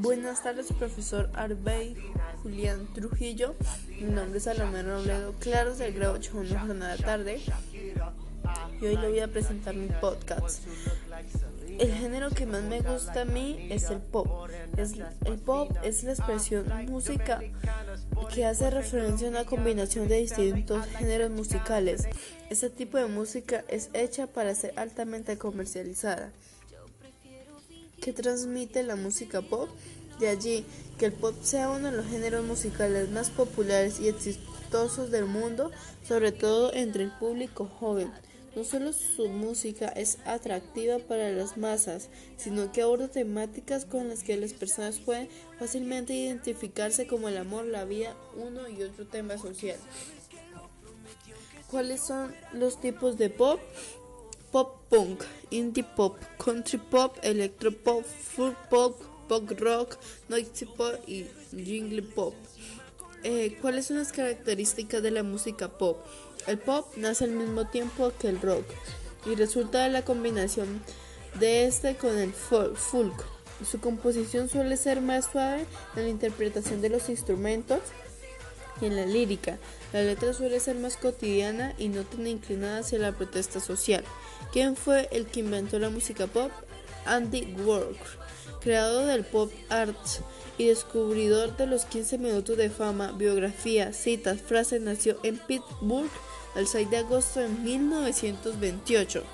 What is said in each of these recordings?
Buenas tardes, profesor Arbey Julián Trujillo. Mi nombre es Salomé Robledo Claros del grado 8 una jornada tarde. Y hoy le voy a presentar mi podcast. El género que más me gusta a mí es el pop. el pop es la expresión música que hace referencia a una combinación de distintos géneros musicales. Este tipo de música es hecha para ser altamente comercializada que transmite la música pop. De allí que el pop sea uno de los géneros musicales más populares y exitosos del mundo, sobre todo entre el público joven. No solo su música es atractiva para las masas, sino que aborda temáticas con las que las personas pueden fácilmente identificarse como el amor, la vida, uno y otro tema social. ¿Cuáles son los tipos de pop? Pop punk, indie pop, country pop, electro pop, folk pop, pop rock, noisy pop y jingle pop. Eh, ¿Cuáles son las características de la música pop? El pop nace al mismo tiempo que el rock y resulta de la combinación de este con el folk. Su composición suele ser más suave en la interpretación de los instrumentos y en la lírica. La letra suele ser más cotidiana y no tan inclinada hacia la protesta social. ¿Quién fue el que inventó la música pop? Andy Warhol, creador del pop art y descubridor de los 15 minutos de fama, biografía, citas, frases, nació en Pittsburgh el 6 de agosto de 1928.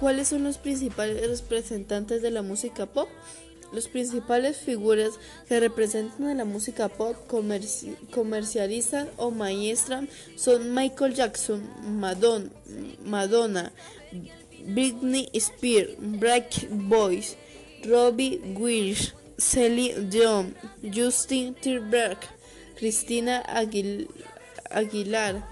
¿Cuáles son los principales representantes de la música pop? Las principales figuras que representan a la música pop comercializan o maestran son Michael Jackson, Madonna, Britney Spears, Black Boys, Robbie Williams, Celine Dion, Justin Timberlake, Christina Aguilar,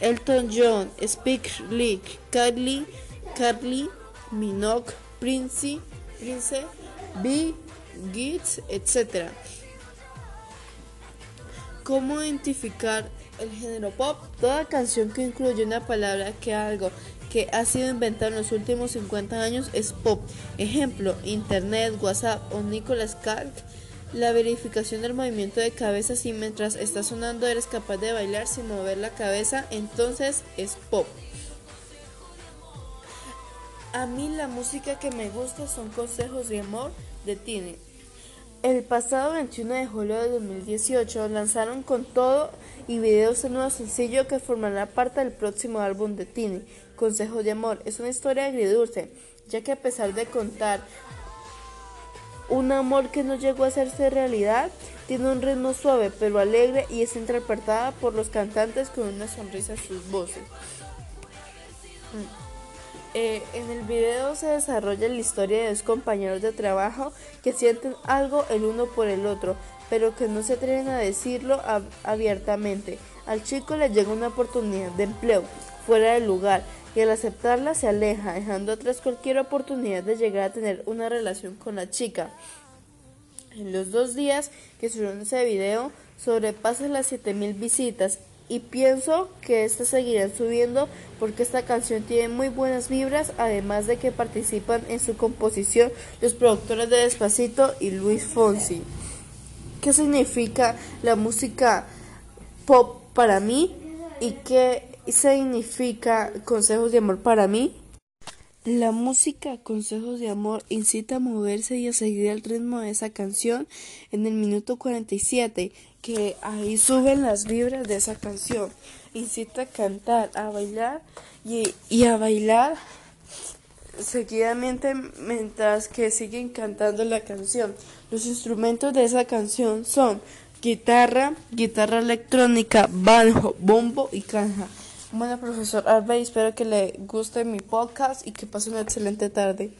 Elton John, Speak Lee, Carly, Carly Minogue, Prince, Prince Big Gits, etc. ¿Cómo identificar el género pop? Toda canción que incluye una palabra que algo que ha sido inventado en los últimos 50 años es pop. Ejemplo, Internet, WhatsApp o Nicolas Cage. La verificación del movimiento de cabeza si mientras está sonando eres capaz de bailar sin mover la cabeza, entonces es pop. A mí la música que me gusta son consejos de amor de Tini. El pasado 21 de julio de 2018 lanzaron con todo y videos el nuevo sencillo que formará parte del próximo álbum de Tini, Consejos de Amor. Es una historia agridulce, ya que a pesar de contar un amor que no llegó a hacerse realidad, tiene un ritmo suave pero alegre y es interpretada por los cantantes con una sonrisa en sus voces. Mm. Eh, en el video se desarrolla la historia de dos compañeros de trabajo que sienten algo el uno por el otro, pero que no se atreven a decirlo abiertamente. Al chico le llega una oportunidad de empleo fuera del lugar y al aceptarla se aleja, dejando atrás cualquier oportunidad de llegar a tener una relación con la chica. En los dos días que subieron ese video, sobrepasa las 7000 visitas y pienso que estas seguirán subiendo porque esta canción tiene muy buenas vibras, además de que participan en su composición los productores de Despacito y Luis Fonsi. ¿Qué significa la música pop para mí y qué significa consejos de amor para mí? La música Consejos de Amor incita a moverse y a seguir el ritmo de esa canción en el minuto 47, que ahí suben las vibras de esa canción. Incita a cantar, a bailar y, y a bailar seguidamente mientras que siguen cantando la canción. Los instrumentos de esa canción son guitarra, guitarra electrónica, bajo, bombo y caja. Bueno, profesor Alba, espero que le guste mi podcast y que pase una excelente tarde.